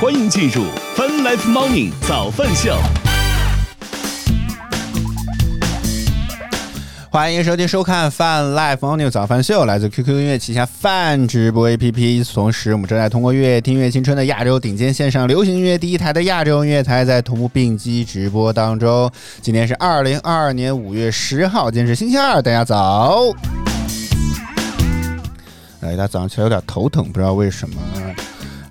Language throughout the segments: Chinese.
欢迎进入 Fun Life Morning 早饭秀。欢迎收听收看 Fun Life Morning 早饭秀，来自 QQ 音乐旗下 Fun 直播 APP。同时，我们正在通过乐听乐青春的亚洲顶尖线上流行音乐第一台的亚洲音乐台，在同步并机直播当中。今天是二零二二年五月十号，今天是星期二，大家早。哎，大家早上起来有点头疼，不知道为什么。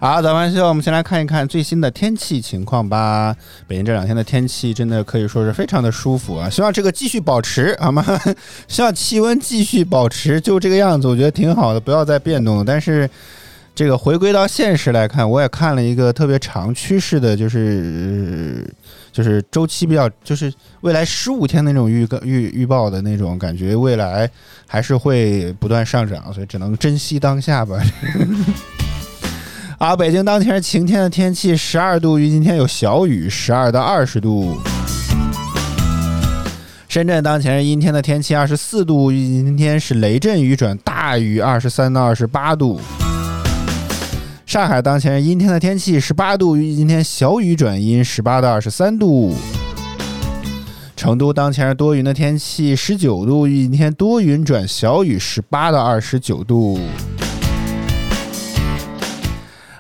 好，早饭秀，我们先来看一看最新的天气情况吧。北京这两天的天气真的可以说是非常的舒服啊，希望这个继续保持好吗？希望气温继续保持就这个样子，我觉得挺好的，不要再变动了。但是这个回归到现实来看，我也看了一个特别长趋势的，就是就是周期比较，就是未来十五天那种预预预报的那种感觉，未来还是会不断上涨，所以只能珍惜当下吧。啊，北京当前是晴天的天气，十二度，预今天有小雨，十二到二十度。深圳当前是阴天的天气，二十四度，预计今天是雷阵雨转大雨，二十三到二十八度。上海当前是阴天的天气，十八度，预计今天小雨转阴，十八到二十三度。成都当前是多云的天气，十九度，预计今天多云转小雨，十八到二十九度。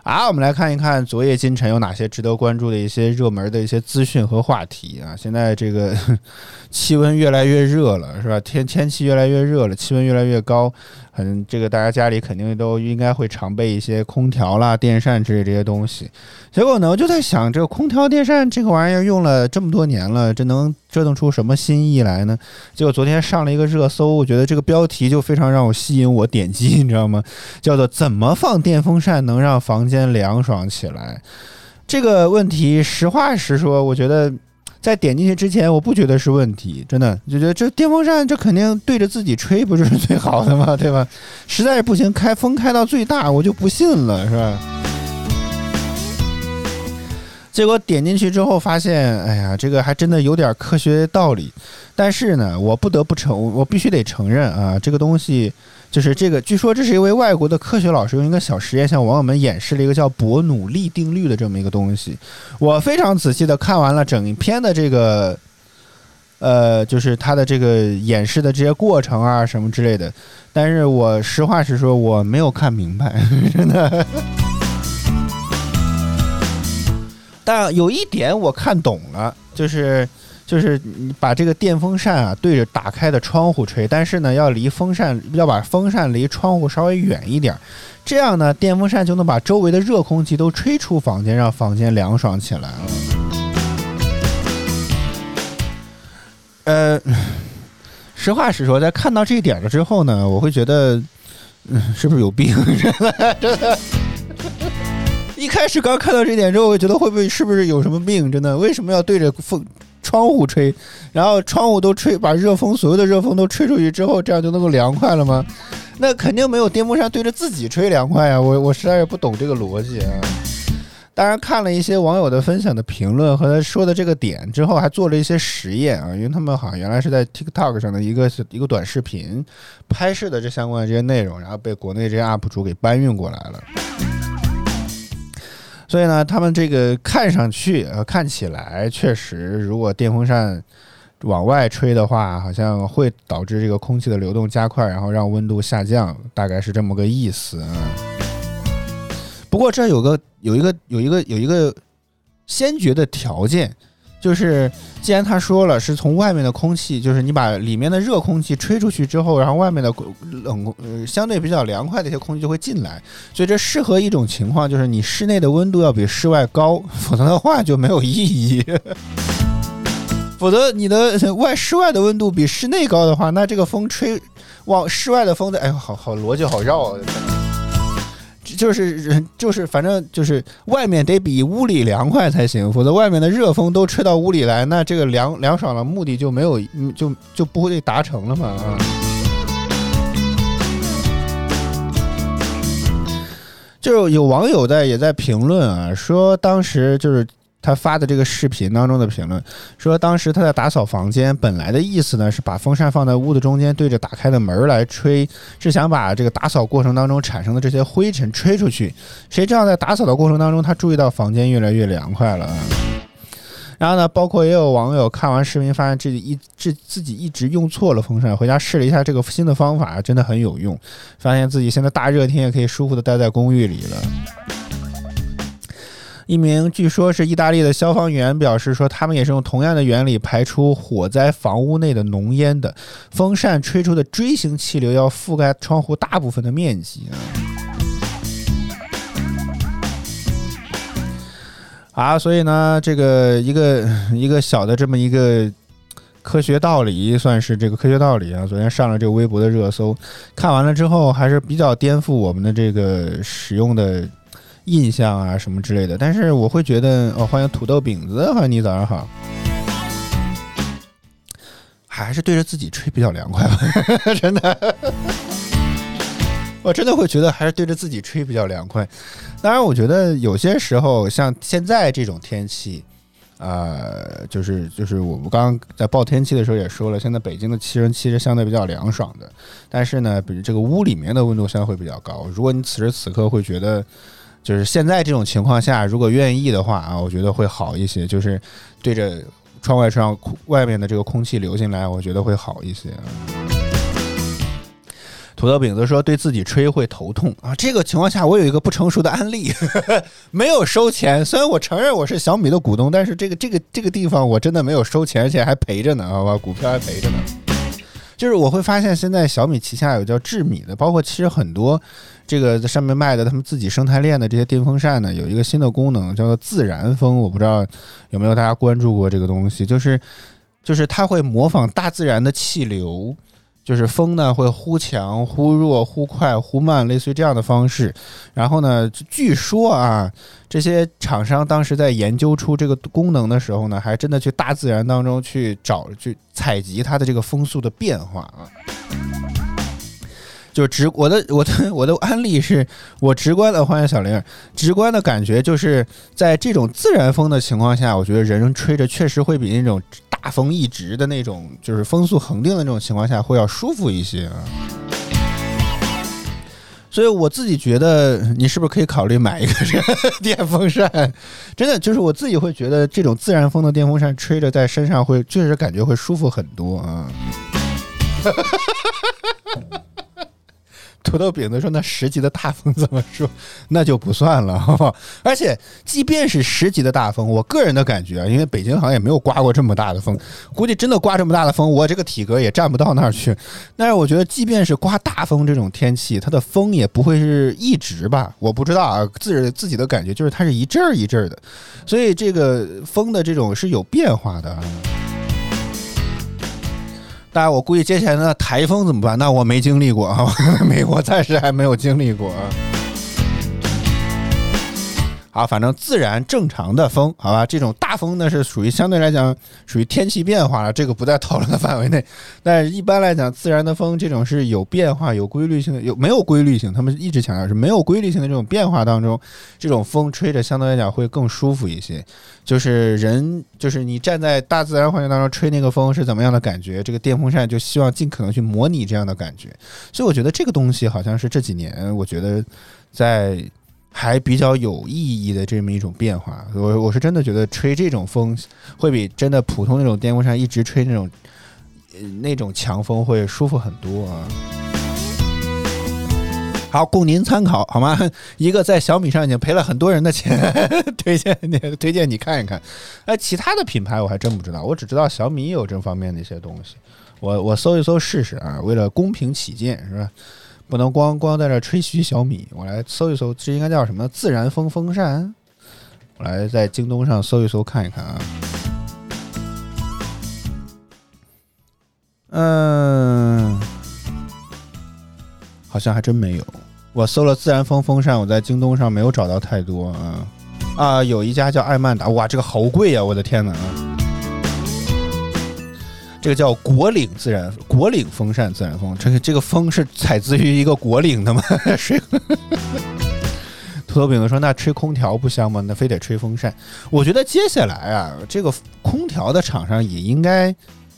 啊，我们来看一看昨夜今晨有哪些值得关注的一些热门的一些资讯和话题啊！现在这个 气温越来越热了，是吧？天天气越来越热了，气温越来越高。嗯，这个大家家里肯定都应该会常备一些空调啦、电扇之类这些东西。结果呢，我就在想，这个空调、电扇这个玩意儿用了这么多年了，这能折腾出什么新意来呢？结果昨天上了一个热搜，我觉得这个标题就非常让我吸引我点击，你知道吗？叫做“怎么放电风扇能让房间凉爽起来”。这个问题，实话实说，我觉得。在点进去之前，我不觉得是问题，真的就觉得这电风扇这肯定对着自己吹不是最好的吗？对吧？实在是不行，开风开到最大，我就不信了，是吧？结果点进去之后发现，哎呀，这个还真的有点科学道理。但是呢，我不得不承，我必须得承认啊，这个东西。就是这个，据说这是一位外国的科学老师用一个小实验向网友们演示了一个叫伯努利定律的这么一个东西。我非常仔细的看完了整篇的这个，呃，就是他的这个演示的这些过程啊什么之类的。但是我实话实说，我没有看明白，真的。但有一点我看懂了，就是。就是你把这个电风扇啊对着打开的窗户吹，但是呢要离风扇要把风扇离窗户稍微远一点，这样呢电风扇就能把周围的热空气都吹出房间，让房间凉爽起来了。呃，实话实说，在看到这一点了之后呢，我会觉得，嗯，是不是有病？真的，真的。一开始刚看到这点之后，我觉得会不会是不是有什么病？真的，为什么要对着风？窗户吹，然后窗户都吹，把热风所有的热风都吹出去之后，这样就能够凉快了吗？那肯定没有电风扇对着自己吹凉快啊！我我实在是不懂这个逻辑啊。当然看了一些网友的分享的评论和他说的这个点之后，还做了一些实验啊，因为他们好像原来是在 TikTok 上的一个一个短视频拍摄的这相关的这些内容，然后被国内这些 UP 主给搬运过来了。所以呢，他们这个看上去呃看起来确实，如果电风扇往外吹的话，好像会导致这个空气的流动加快，然后让温度下降，大概是这么个意思啊。不过这有个有一个有一个有一个先决的条件。就是，既然他说了是从外面的空气，就是你把里面的热空气吹出去之后，然后外面的冷呃相对比较凉快的一些空气就会进来，所以这适合一种情况，就是你室内的温度要比室外高，否则的话就没有意义。否则你的外室外的温度比室内高的话，那这个风吹往室外的风的，哎呦，好好逻辑好绕啊。就是人，就是反正就是外面得比屋里凉快才行，否则外面的热风都吹到屋里来，那这个凉凉爽的目的就没有，就就不会达成了嘛啊！就有网友在也在评论啊，说当时就是他发的这个视频当中的评论说，当时他在打扫房间，本来的意思呢是把风扇放在屋子中间，对着打开的门来吹，是想把这个打扫过程当中产生的这些灰尘吹出去。谁知道在打扫的过程当中，他注意到房间越来越凉快了。然后呢，包括也有网友看完视频，发现自己一自自己一直用错了风扇，回家试了一下这个新的方法，真的很有用，发现自己现在大热天也可以舒服的待在公寓里了。一名据说是意大利的消防员表示说，他们也是用同样的原理排出火灾房屋内的浓烟的。风扇吹出的锥形气流要覆盖窗户大部分的面积啊！啊，所以呢，这个一个一个小的这么一个科学道理，算是这个科学道理啊。昨天上了这个微博的热搜，看完了之后还是比较颠覆我们的这个使用的。印象啊什么之类的，但是我会觉得哦，欢迎土豆饼子，欢迎你早上好，还是对着自己吹比较凉快吧，真的，我真的会觉得还是对着自己吹比较凉快。当然，我觉得有些时候像现在这种天气，呃，就是就是我们刚刚在报天气的时候也说了，现在北京的气温其实相对比较凉爽的，但是呢，比如这个屋里面的温度相对会比较高。如果你此时此刻会觉得。就是现在这种情况下，如果愿意的话啊，我觉得会好一些。就是对着窗外上外面的这个空气流进来，我觉得会好一些。土豆饼子说对自己吹会头痛啊，这个情况下我有一个不成熟的案例，没有收钱。虽然我承认我是小米的股东，但是这个这个这个地方我真的没有收钱，而且还赔着呢，好吧，股票还赔着呢。就是我会发现现在小米旗下有叫智米的，包括其实很多。这个上面卖的，他们自己生态链的这些电风扇呢，有一个新的功能叫做自然风，我不知道有没有大家关注过这个东西，就是就是它会模仿大自然的气流，就是风呢会忽强忽弱、忽快忽慢，类似于这样的方式。然后呢，据说啊，这些厂商当时在研究出这个功能的时候呢，还真的去大自然当中去找去采集它的这个风速的变化啊。就直我的我的我的案例是我直观的欢迎小玲，直观的感觉就是在这种自然风的情况下，我觉得人吹着确实会比那种大风一直的那种就是风速恒定的那种情况下会要舒服一些啊。所以我自己觉得，你是不是可以考虑买一个 电风扇？真的就是我自己会觉得这种自然风的电风扇吹着在身上会确实感觉会舒服很多啊。土豆饼子说：“那十级的大风怎么说？那就不算了，好不好？而且，即便是十级的大风，我个人的感觉啊，因为北京好像也没有刮过这么大的风，估计真的刮这么大的风，我这个体格也站不到那儿去。但是，我觉得即便是刮大风这种天气，它的风也不会是一直吧？我不知道啊，自自己的感觉就是它是一阵儿一阵儿的，所以这个风的这种是有变化的。”大家，我估计接下来的台风怎么办？那我没经历过啊，美国暂时还没有经历过啊。啊，反正自然正常的风，好吧，这种大风呢是属于相对来讲属于天气变化了，这个不在讨论的范围内。但是一般来讲，自然的风这种是有变化、有规律性的，有没有规律性？他们一直强调是没有规律性的这种变化当中，这种风吹着相对来讲会更舒服一些。就是人，就是你站在大自然环境当中吹那个风是怎么样的感觉？这个电风扇就希望尽可能去模拟这样的感觉。所以我觉得这个东西好像是这几年，我觉得在。还比较有意义的这么一种变化，我我是真的觉得吹这种风会比真的普通那种电风扇一直吹那种那种强风会舒服很多啊。好，供您参考好吗？一个在小米上已经赔了很多人的钱，推荐你推荐你看一看。哎，其他的品牌我还真不知道，我只知道小米有这方面的一些东西，我我搜一搜试试啊，为了公平起见，是吧？不能光光在这吹嘘小米，我来搜一搜，这应该叫什么？自然风风扇。我来在京东上搜一搜看一看啊。嗯，好像还真没有。我搜了自然风风扇，我在京东上没有找到太多啊。啊，有一家叫艾曼达，哇，这个好贵呀！我的天哪啊！这个叫果岭自然果岭风扇自然风，这个这个风是采自于一个果岭的吗？是，土豆饼子说：“那吹空调不香吗？那非得吹风扇？”我觉得接下来啊，这个空调的厂商也应该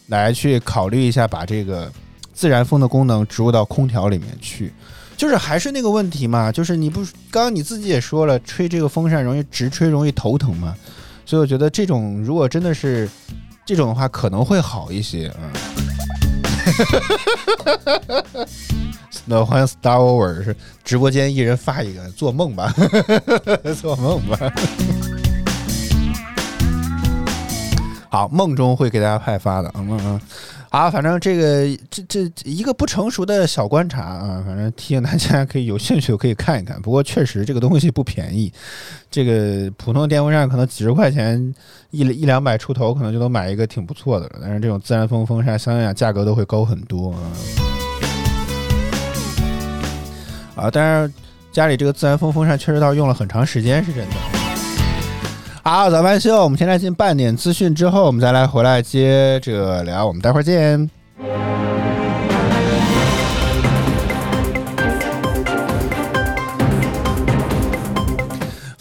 来去考虑一下，把这个自然风的功能植入到空调里面去。就是还是那个问题嘛，就是你不刚刚你自己也说了，吹这个风扇容易直吹，容易头疼嘛。所以我觉得这种如果真的是这种的话，可能会好一些。嗯。那欢迎 Star Over 是直播间一人发一个，做梦吧，做梦吧。好，梦中会给大家派发的，嗯嗯。啊，反正这个这这一个不成熟的小观察啊，反正提醒大家可以有兴趣可以看一看。不过确实这个东西不便宜，这个普通电风扇可能几十块钱一一两百出头，可能就能买一个挺不错的了。但是这种自然风风扇，相应价格都会高很多啊。啊，但是家里这个自然风风扇确实倒用了很长时间，是真的。好，早班秀，我们现在进半点资讯之后，我们再来回来接着聊，我们待会儿见。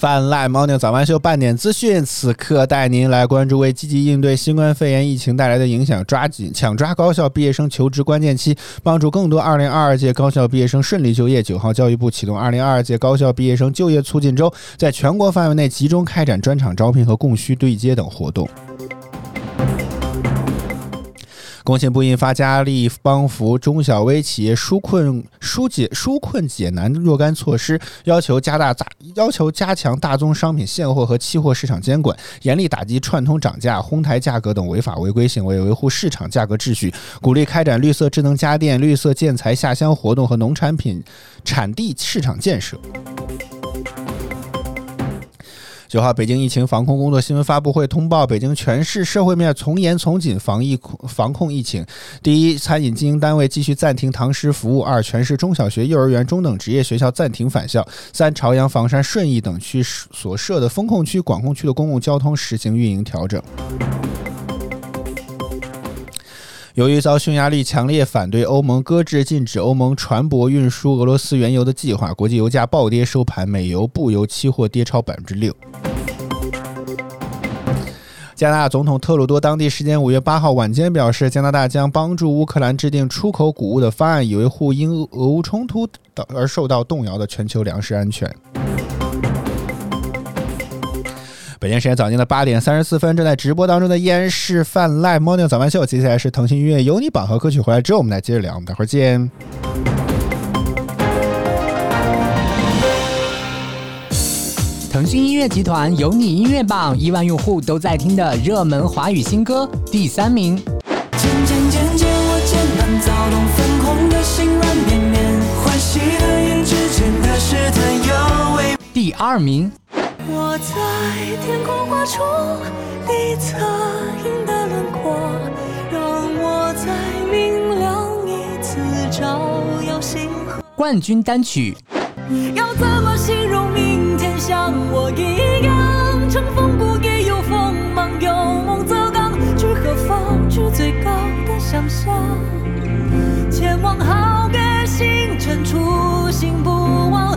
泛滥猫宁早班秀半点资讯，此刻带您来关注为积极应对新冠肺炎疫情带来的影响，抓紧抢抓高校毕业生求职关键期，帮助更多2022届高校毕业生顺利就业。九号，教育部启动2022届高校毕业生就业促进周，在全国范围内集中开展专场招聘和供需对接等活动。工信部印发加力帮扶中小微企业纾困纾解纾困解难若干措施，要求加大大要求加强大宗商品现货和期货市场监管，严厉打击串通涨价、哄抬价格等违法违规行为，维护市场价格秩序，鼓励开展绿色智能家电、绿色建材下乡活动和农产品产地市场建设。九号，北京疫情防控工作新闻发布会通报，北京全市社会面从严从紧防疫防控疫情。第一，餐饮经营单位继续暂停堂食服务；二，全市中小学、幼儿园、中等职业学校暂停返校；三，朝阳、房山、顺义等区所设的风控区、管控区的公共交通实行运营调整。由于遭匈牙利强烈反对，欧盟搁置禁止欧盟船舶运输俄罗斯原油的计划，国际油价暴跌收盘，美油、布油期货跌超百分之六。加拿大总统特鲁多当地时间五月八号晚间表示，加拿大将帮助乌克兰制定出口谷物的方案，以维护因俄乌冲突而受到动摇的全球粮食安全。北京时间早间的八点三十四分，正在直播当中的依然是泛滥 Morning 早班秀，接下来是腾讯音乐有你榜和歌曲回来之后，我们再接着聊，我们待会儿见。腾讯音乐集团有你音乐榜，亿万用户都在听的热门华语新歌第三名。渐渐渐渐，我渐慢躁动，粉红的心软绵绵，欢喜的眼之间的试探尤为。第二名。我在天空画出你侧影的轮廓，让我在明亮一次照耀星河。冠军单曲。要怎么形容明天像我一样，乘风不羁有锋芒，有梦则刚，去何方？去最高的想象，前往好个星辰，初心不忘。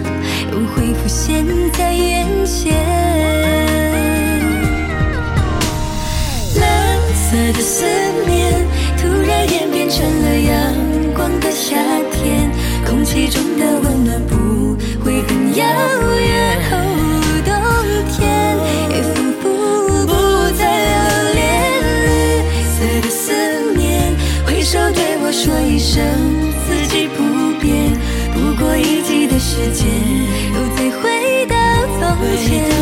又会浮现在眼前。蓝色的思念突然演变成了阳光的夏天，空气中的温暖不会很遥远。冬天也仿佛不再留恋。绿色的思念，挥手对我说一声四季不变。不过一季的时间，从前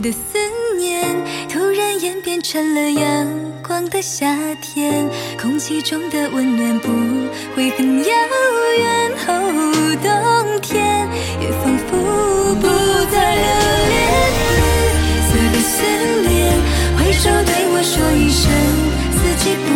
的思念突然演变成了阳光的夏天，空气中的温暖不会很遥远。哦，冬天也仿佛不再留恋。绿色的思念，挥手对我说一声四季不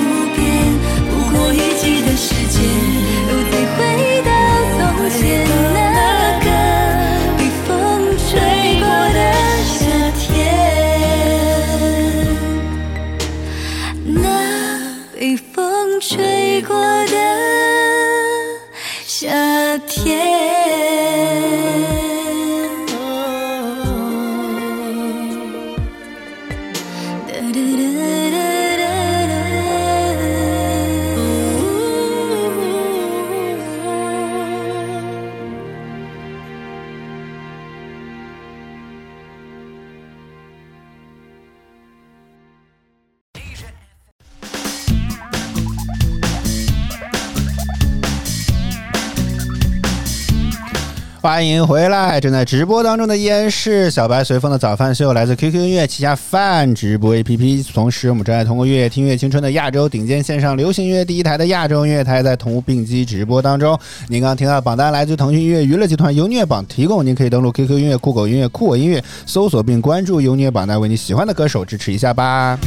欢迎回来！正在直播当中的依然是小白随风的早饭秀，来自 QQ 音乐旗下饭直播 APP。同时，我们正在通过“乐听乐青春”的亚洲顶尖线上流行音乐第一台的亚洲音乐台，在同步并机直播当中。您刚刚听到榜单来自腾讯音乐娱乐集团优虐榜提供，您可以登录 QQ 音乐、酷狗音乐、酷我音乐搜索并关注优虐榜单，为你喜欢的歌手支持一下吧。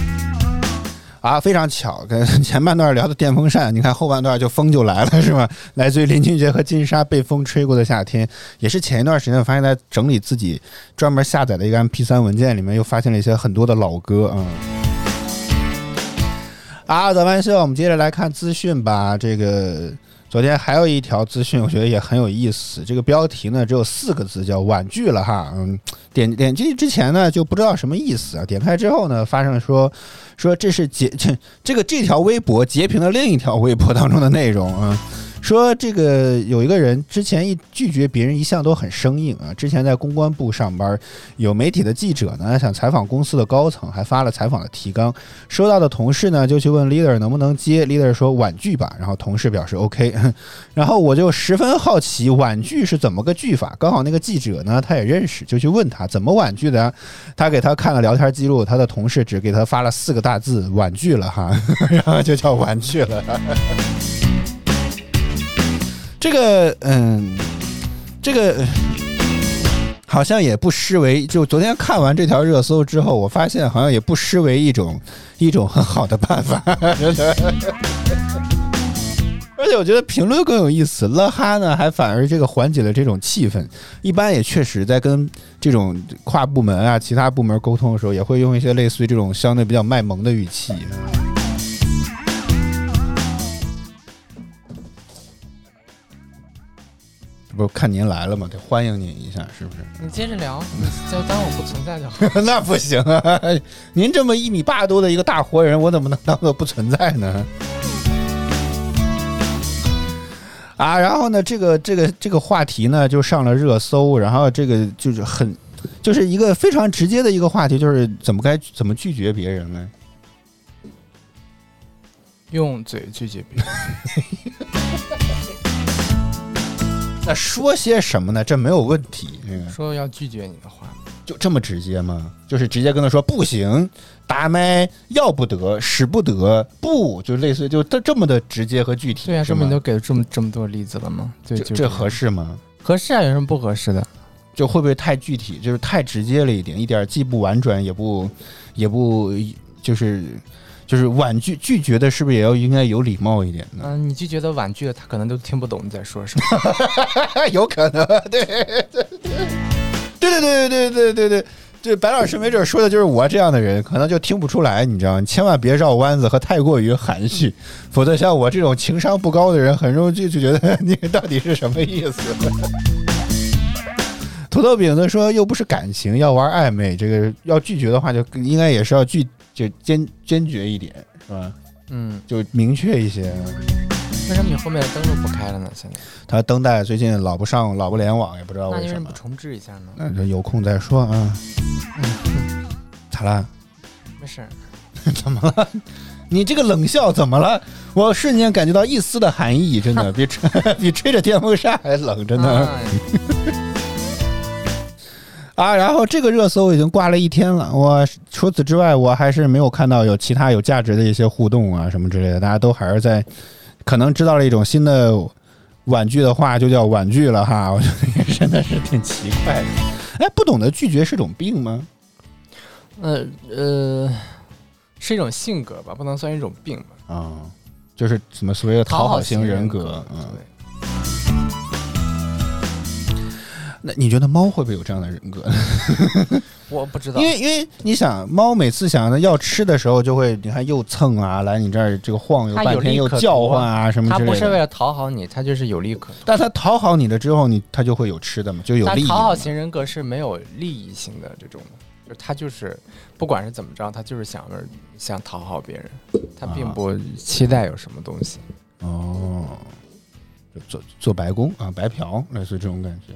啊，非常巧，跟前半段聊的电风扇，你看后半段就风就来了，是吧？来自于林俊杰和金莎被风吹过的夏天，也是前一段时间我发现，在整理自己专门下载的一个 MP 3文件里面，又发现了一些很多的老歌，啊。啊，早饭秀，我们接着来看资讯吧。这个昨天还有一条资讯，我觉得也很有意思。这个标题呢只有四个字，叫“婉拒了”哈。嗯，点点进去之前呢就不知道什么意思啊，点开之后呢，发生说说这是截这 这个这条微博截屏了另一条微博当中的内容啊。说这个有一个人之前一拒绝别人一向都很生硬啊，之前在公关部上班，有媒体的记者呢想采访公司的高层，还发了采访的提纲，收到的同事呢就去问 leader 能不能接，leader 说婉拒吧，然后同事表示 OK，然后我就十分好奇婉拒是怎么个拒法，刚好那个记者呢他也认识，就去问他怎么婉拒的，他给他看了聊天记录，他的同事只给他发了四个大字婉拒了哈，然后就叫婉拒了。这个，嗯，这个好像也不失为，就昨天看完这条热搜之后，我发现好像也不失为一种 一种很好的办法，而且我觉得评论更有意思，乐哈呢还反而这个缓解了这种气氛。一般也确实在跟这种跨部门啊、其他部门沟通的时候，也会用一些类似于这种相对比较卖萌的语气。不看您来了吗？得欢迎您一下，是不是？你接着聊，你就当我不存在就好。那不行啊！您这么一米八多的一个大活人，我怎么能当做不存在呢？啊，然后呢，这个这个这个话题呢就上了热搜，然后这个就是很，就是一个非常直接的一个话题，就是怎么该怎么拒绝别人呢？用嘴拒绝别人。那说些什么呢？这没有问题。说要拒绝你的话，就这么直接吗？就是直接跟他说不行，打麦要不得，使不得，不就类似就这这么的直接和具体。对啊，这么都给了这么这么多例子了吗？这这合适吗？合适啊，有什么不合适的？就会不会太具体？就是太直接了一点，一点既不婉转，也不也不就是。就是婉拒拒绝的，是不是也要应该有礼貌一点呢？嗯，你拒绝的婉拒，他可能都听不懂你在说什么。有可能，对 对对对对对对对对白老师没准说的就是我这样的人，可能就听不出来，你知道？你千万别绕弯子和太过于含蓄，否则像我这种情商不高的人，很容易就就觉得你到底是什么意思。土豆饼子说又不是感情，要玩暧昧，这个要拒绝的话，就应该也是要拒。就坚坚决一点是吧？嗯，就明确一些。为什么你后面的灯都不开了呢？现在它灯带最近老不上，老不联网，也不知道为什么。不重置一下呢？那有空再说啊。咋了？没事。怎么了？你这个冷笑怎么了？我瞬间感觉到一丝的寒意，真的 比吹比吹着电风扇还冷，真的。啊，然后这个热搜已经挂了一天了。我除此之外，我还是没有看到有其他有价值的一些互动啊什么之类的。大家都还是在，可能知道了一种新的婉拒的话，就叫婉拒了哈。我觉得真的是挺奇怪的。哎，不懂得拒绝是种病吗？呃呃，是一种性格吧，不能算一种病吧。啊，就是什么所谓的讨好型人格，嗯。那你觉得猫会不会有这样的人格？我不知道，因为因为你想，猫每次想要吃的时候，就会你看又蹭啊，来你这儿这个晃悠半天，又叫唤啊什么之类的。它不是为了讨好你，它就是有利可图。但它讨好你了之后，你它就会有吃的嘛，就有利益。讨好型人格是没有利益性的这种，就它就是不管是怎么着，它就是想着想讨好别人，它并不期待有什么东西。哦，做做白工啊，白嫖，类似这种感觉。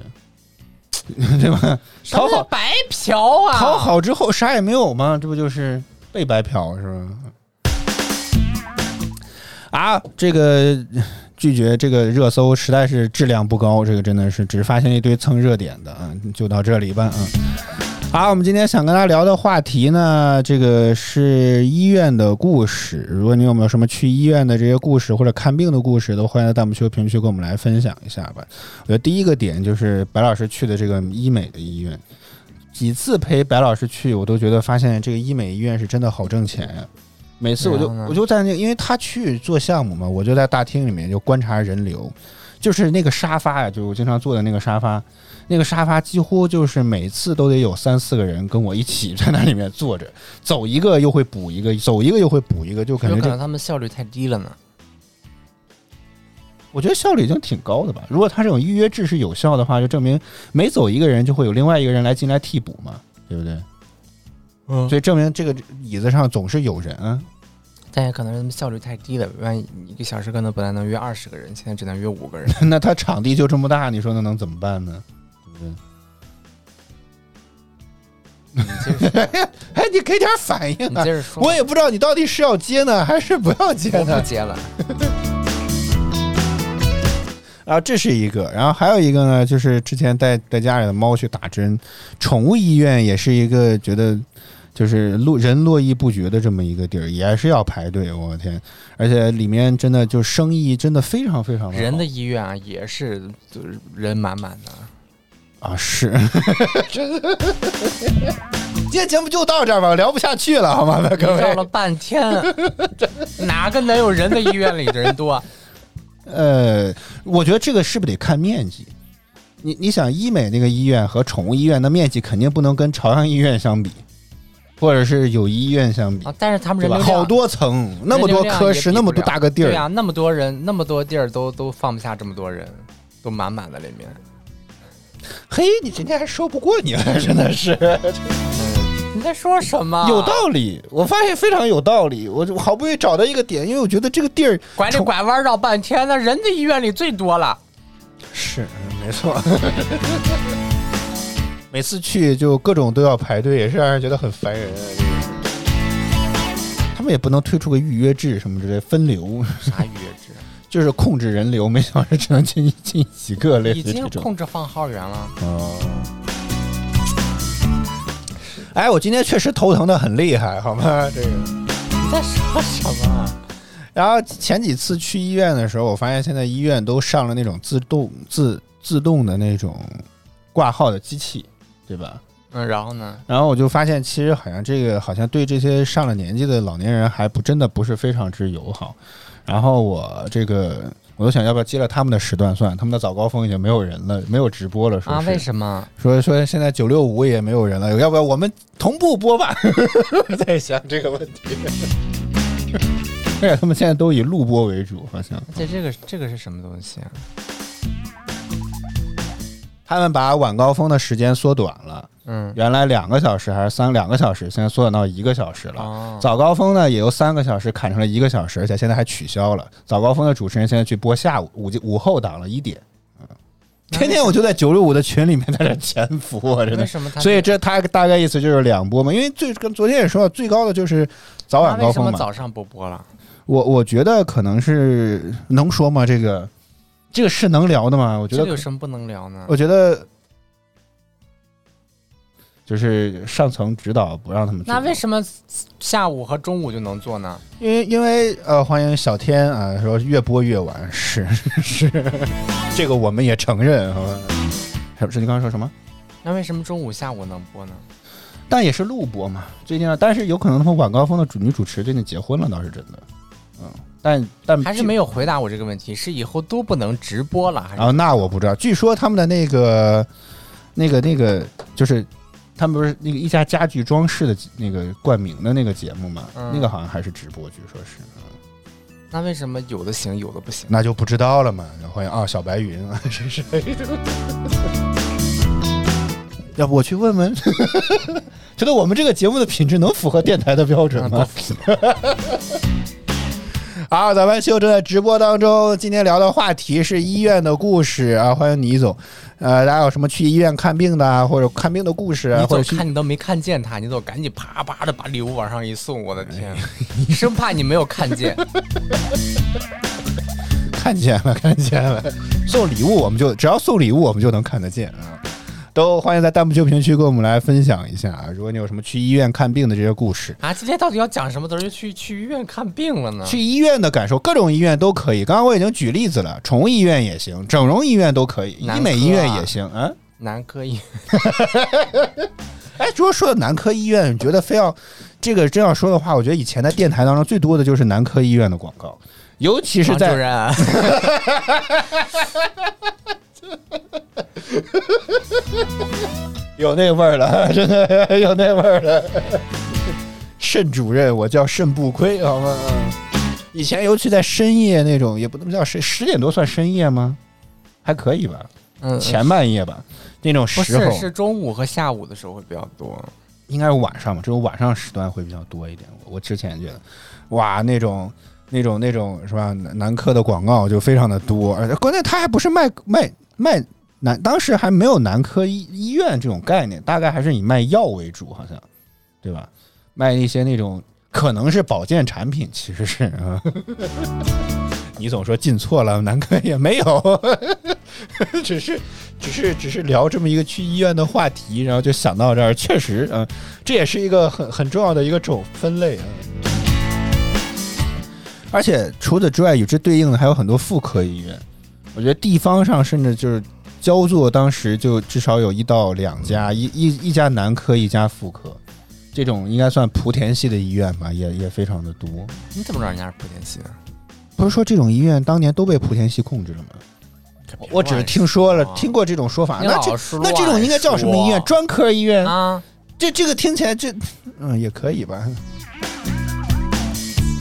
对吧？讨好白嫖啊！讨好之后啥也没有吗？这不就是被白嫖是吧？啊，这个拒绝这个热搜实在是质量不高，这个真的是只发现一堆蹭热点的啊！就到这里吧，啊。好，我们今天想跟大家聊的话题呢，这个是医院的故事。如果你有没有什么去医院的这些故事或者看病的故事，都欢迎在弹幕区、评论区跟我们来分享一下吧。我觉得第一个点就是白老师去的这个医美的医院，几次陪白老师去，我都觉得发现这个医美医院是真的好挣钱呀。每次我就我就在那，因为他去做项目嘛，我就在大厅里面就观察人流，就是那个沙发呀，就是我经常坐的那个沙发。那个沙发几乎就是每次都得有三四个人跟我一起在那里面坐着，走一个又会补一个，走一个又会补一个，就感觉可能他们效率太低了呢。我觉得效率已经挺高的吧。如果他这种预约制是有效的话，就证明每走一个人就会有另外一个人来进来替补嘛，对不对？嗯。所以证明这个椅子上总是有人。但也可能他们效率太低了，万一一个小时可能本来能约二十个人，现在只能约五个人。那他场地就这么大，你说那能怎么办呢？嗯，哎，你给点反应啊！我也不知道你到底是要接呢，还是不要接呢？不接了。啊，这是一个，然后还有一个呢，就是之前带带家里的猫去打针，宠物医院也是一个觉得就是络人络绎不绝的这么一个地儿，也是要排队。我天，而且里面真的就生意真的非常非常人的医院啊，也是就是人满满的。啊，是，今天节目就到这儿吧，聊不下去了，好吗，各位？绕了半天，哪个能有人的医院里的人多？呃，我觉得这个是不是得看面积？你你想，医美那个医院和宠物医院的面积肯定不能跟朝阳医院相比，或者是友谊医院相比啊，但是他们？人流好多层，那么多科室，那么多大个地儿，对呀、那么多人，那么多地儿都都放不下这么多人，都满满的里面。嘿，你今天还说不过你了，真的是 你在说什么？有道理。我发现非常有道理。我我好不容易找到一个点，因为我觉得这个地儿拐里拐弯绕半天，那人的医院里最多了。是没错。每次去就各种都要排队，也是让人觉得很烦人啊。他们也不能推出个预约制什么之类，分流啥预约制？就是控制人流，每小时只能进进几个，类已经似这种。控制放号源了。哦。哎，我今天确实头疼的很厉害，好吗？这个。你在说什么？然后前几次去医院的时候，我发现现在医院都上了那种自动自自动的那种挂号的机器，对吧？嗯，然后呢？然后我就发现，其实好像这个好像对这些上了年纪的老年人还不真的不是非常之友好。然后我这个我都想要不要接了他们的时段算，他们的早高峰已经没有人了，没有直播了，说啊？为什么？说说现在九六五也没有人了，要不要我们同步播吧？我 在想这个问题。而且他们现在都以录播为主，好像而且这个这个是什么东西啊？他们把晚高峰的时间缩短了，嗯，原来两个小时还是三两个小时，现在缩短到一个小时了。哦，早高峰呢也由三个小时砍成了一个小时，而且现在还取消了。早高峰的主持人现在去播下午午午后档了，一点。嗯，天天我就在九六五的群里面在这潜伏，我真的。为什么？所以这他大概意思就是两波嘛，因为最跟昨天也说了，最高的就是早晚高为什么峰嘛。早上不播了？我我觉得可能是能说吗？这个这个是能聊的吗？我觉这得有什么不能聊呢？我觉得就是上层指导不让他们做。那为什么下午和中午就能做呢？因为因为呃，欢迎小天啊，说越播越晚，是 是，这个我们也承认，好吧？是不是你刚刚说什么？那为什么中午、下午能播呢？但也是录播嘛，最近啊，但是有可能他们晚高峰的主女主持最近结婚了，倒是真的，嗯，但但还是没有回答我这个问题，是以后都不能直播了，还是？啊，那我不知道。据说他们的那个、那个、那个，就是他们不是那个一家家具装饰的那个冠名的那个节目嘛？嗯那个好像还是直播，据说是。嗯那为什么有的行，有的不行？那就不知道了嘛。欢迎啊，小白云啊，是谁？要不我去问问，觉得我们这个节目的品质能符合电台的标准吗？好，咱们秀正在直播当中。今天聊的话题是医院的故事啊，欢迎倪总。呃，大家有什么去医院看病的啊，或者看病的故事啊，或者去看你都没看见他，你走赶紧啪啪的把礼物往上一送，我的天，生怕你没有看见。看见了，看见了。送礼物我们就只要送礼物我们就能看得见啊。都欢迎在弹幕区评论区跟我们来分享一下啊！如果你有什么去医院看病的这些故事，啊，今天到底要讲什么？都是去去医院看病了呢？去医院的感受，各种医院都可以。刚刚我已经举例子了，宠物医院也行，整容医院都可以，啊医美医院也行啊。男科医 哎，如果说到男科医院，你觉得非要这个真要说的话，我觉得以前在电台当中最多的就是男科医院的广告，尤其是在王主任，啊 有那味儿了，真的 有那味儿了。肾主任，我叫肾不亏，好吗？以前尤其在深夜那种，也不能叫深，十点多算深夜吗？还可以吧，嗯，前半夜吧，那种时候是是中午和下午的时候会比较多。应该是晚上吧，只有晚上时段会比较多一点。我我之前觉得，哇，那种那种那种是吧？男男科的广告就非常的多，而且关键他还不是卖卖卖男，当时还没有男科医医院这种概念，大概还是以卖药为主，好像对吧？卖一些那种可能是保健产品，其实是啊。你总说进错了，男科也没有，只是只是只是聊这么一个去医院的话题，然后就想到这儿，确实，嗯、这也是一个很很重要的一个种分类啊。而且除此之外，与之对应的还有很多妇科医院。我觉得地方上甚至就是焦作当时就至少有一到两家，一一一家男科，一家妇科，这种应该算莆田系的医院吧，也也非常的多。你怎么知道人家是莆田系的？不是说这种医院当年都被莆田系控制了吗？我只是听说了，听过这种说法。那这那这种应该叫什么医院？专科医院？啊，这这个听起来这，嗯，也可以吧。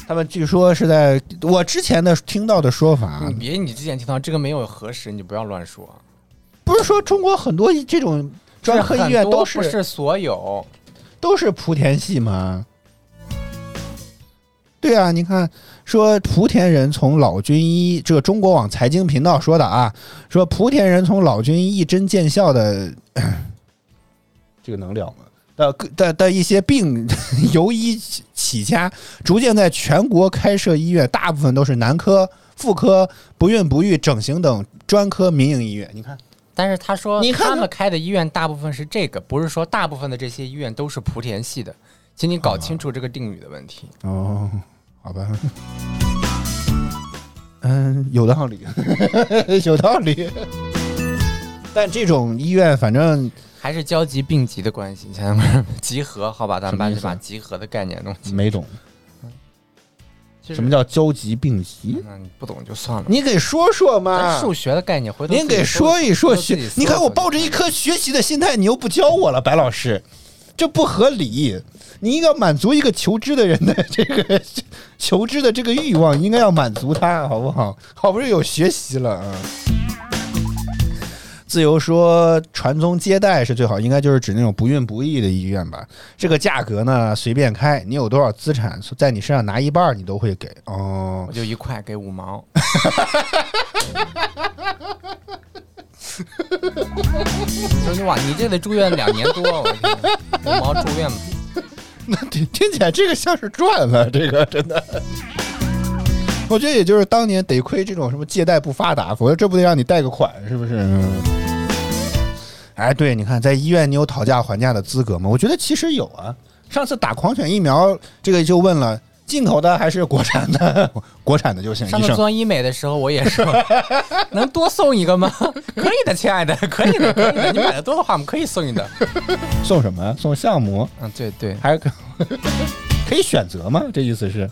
他们据说是在我之前的听到的说法，你别你之前听到这个没有核实，你不要乱说。不是说中国很多这种专科医院都是是所有，都是莆田系吗？对啊，你看说莆田人从老军医，这个中国网财经频道说的啊，说莆田人从老军医一针见效的，这个能了吗？的的的一些病 由医起家，逐渐在全国开设医院，大部分都是男科、妇科、不孕不育、整形等专科民营医院。你看，但是他说你看他们开的医院大部分是这个，不是说大部分的这些医院都是莆田系的，请你搞清楚这个定语的问题。哦，好吧，嗯，有道理，有道理。但这种医院，反正还是交集并集的关系，想想看，集合，好吧，咱们把什么意思把集合的概念弄。没懂什么叫交集并集。那你不懂就算了。你给说说嘛，数学的概念，回头您给说一说学你看我抱着一颗学习的心态，你又不教我了，白老师，这不合理。你应该满足一个求知的人的这个求知的这个欲望，应该要满足他，好不好？好不容易有学习了啊。自由说传宗接代是最好，应该就是指那种不孕不育的医院吧。这个价格呢随便开，你有多少资产，在你身上拿一半你都会给哦我。就一块给五毛。你说你哇，你这得住院两年多，我天，五毛住院 那听听起来这个像是赚了，这个真的。我觉得也就是当年得亏这种什么借贷不发达，否则这不得让你贷个款，是不是？嗯哎，对，你看在医院你有讨价还价的资格吗？我觉得其实有啊。上次打狂犬疫苗，这个就问了，进口的还是国产的？国产的就行。上次做医美的时候，我也说，能多送一个吗？可以的，亲爱的，可以的，可以的。你买的多的话，我们可以送你的。送什么？送项目？嗯，对对，还可 可以选择吗？这意思是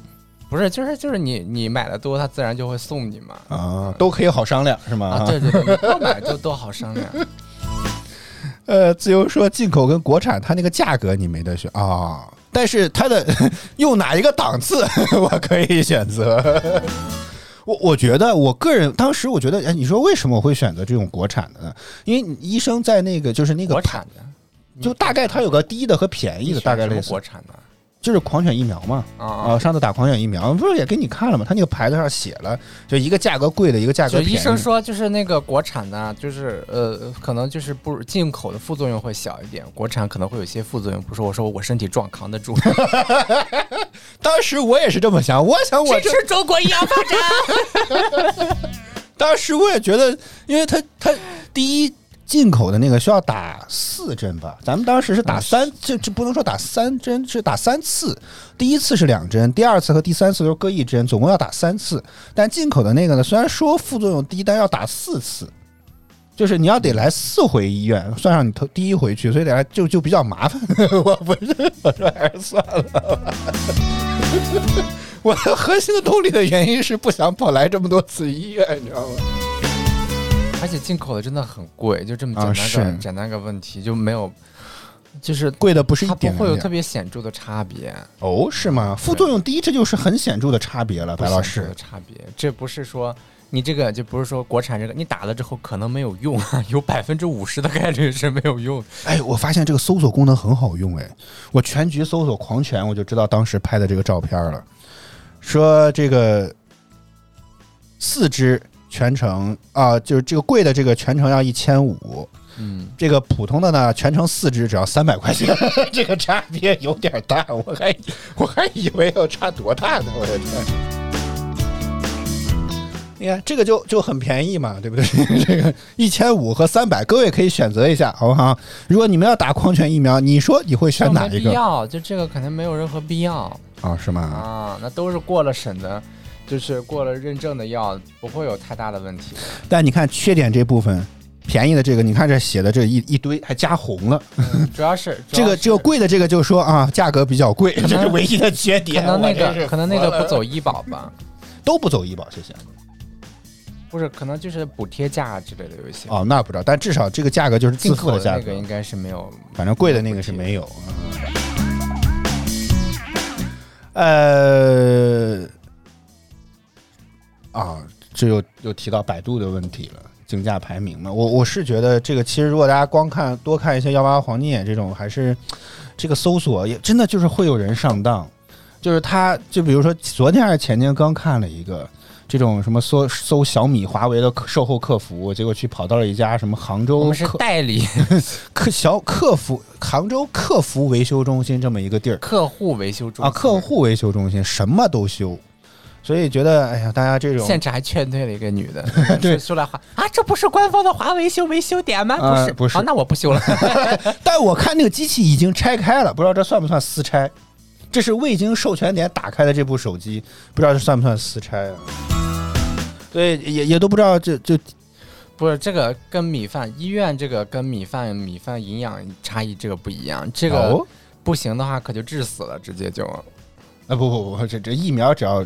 不是，就是就是你你买的多，他自然就会送你嘛。啊，都可以好商量是吗？啊，对对对，你多买就多好商量。呃，自由说进口跟国产，它那个价格你没得选啊、但是它的 用哪一个档次，我可以选择。我我觉得，我个人当时我觉得，哎，你说为什么我会选择这种国产的呢？因为医生在那个就是那个国产的，就大概它有个低的和便宜的，大概类似国，产的就是狂犬疫苗嘛。啊啊，上次打狂犬疫苗不是也给你看了吗？他那个牌子上写了，就一个价格贵的，一个价格就便宜。医生说，就是那个国产的，就是呃，可能就是不进口的副作用会小一点，国产可能会有些副作用。不是我说我身体壮扛得住，当时我也是这么想，我想我这支持中国医药发展。当时我也觉得，因为他他第一进口的那个需要打四针吧，咱们当时是打三，这这不能说打三针，是打三次。第一次是两针，第二次和第三次都是各一针，总共要打三次。但进口的那个呢，虽然说副作用低，但要打四次。就是你要得来四回医院，算上你头第一回去，所以得来就就比较麻烦。我不是，我说还是算了。我的核心的动力的原因是不想跑来这么多次医院，你知道吗？而且进口的真的很贵，就这么简单个、啊简单个问题就没有，就是贵的不是一它不点会有特别显著的差别。哦，是吗？副作用低，这就是很显著的差别了，白老师。差别，这不是说你这个就不是说国产这个你打了之后可能没有用，有百分之五十的概率是没有用。哎，我发现这个搜索功能很好用，哎，我全局搜索狂犬，我就知道当时拍的这个照片了。说这个四支全程啊，就是这个贵的这个全程要一千五，嗯，这个普通的呢全程四支只要三百块钱，这个差别有点大，我还我还以为要差多大呢，我的天！你看这个就就很便宜嘛，对不对？这个一千五和三百，各位可以选择一下，好不好？如果你们要打狂犬疫苗，你说你会选哪一个必要，就这个肯定没有任何必要啊？是吗？啊，那都是过了审的，就是过了认证的药，不会有太大的问题。但你看缺点这部分，便宜的这个，你看这写的这一一堆还加红了，主要是 这个这个贵的这个就说啊价格比较贵，这是唯一的缺点可。能那个可能那个不走医保吧，都不走医保，谢谢。不是，可能就是补贴价之类的有一些。哦，那不知道，但至少这个价格就是自付的价格那个，应该是没有。反正贵的那个是没有。呃，啊，这又又提到百度的问题了，竞价排名嘛。我我是觉得这个，其实如果大家光看多看一些幺八八黄金眼这种，还是这个搜索也真的就是会有人上当。就是他，就比如说昨天还是前天刚看了一个这种什么搜 搜小米、华为的售后客服，结果去跑到了一家什么杭州我们是代理客小客服杭州客服维修中心这么一个地儿客户维修中啊，客户维修中心什么都修，所以觉得哎呀，大家这种现场还劝退了一个女的，对说说来话啊，这不是官方的华为修维修点吗？不是，啊不是啊，那我不修了。但我看那个机器已经拆开了，不知道这算不算私拆？这是未经授权点打开的这部手机，不知道这算不算私拆啊？对，也也都不知道这就不是这个跟米饭医院这个跟米饭米饭营养差异这个不一样，这个哦不行的话可就致死了，直接就啊不不不，这这疫苗只要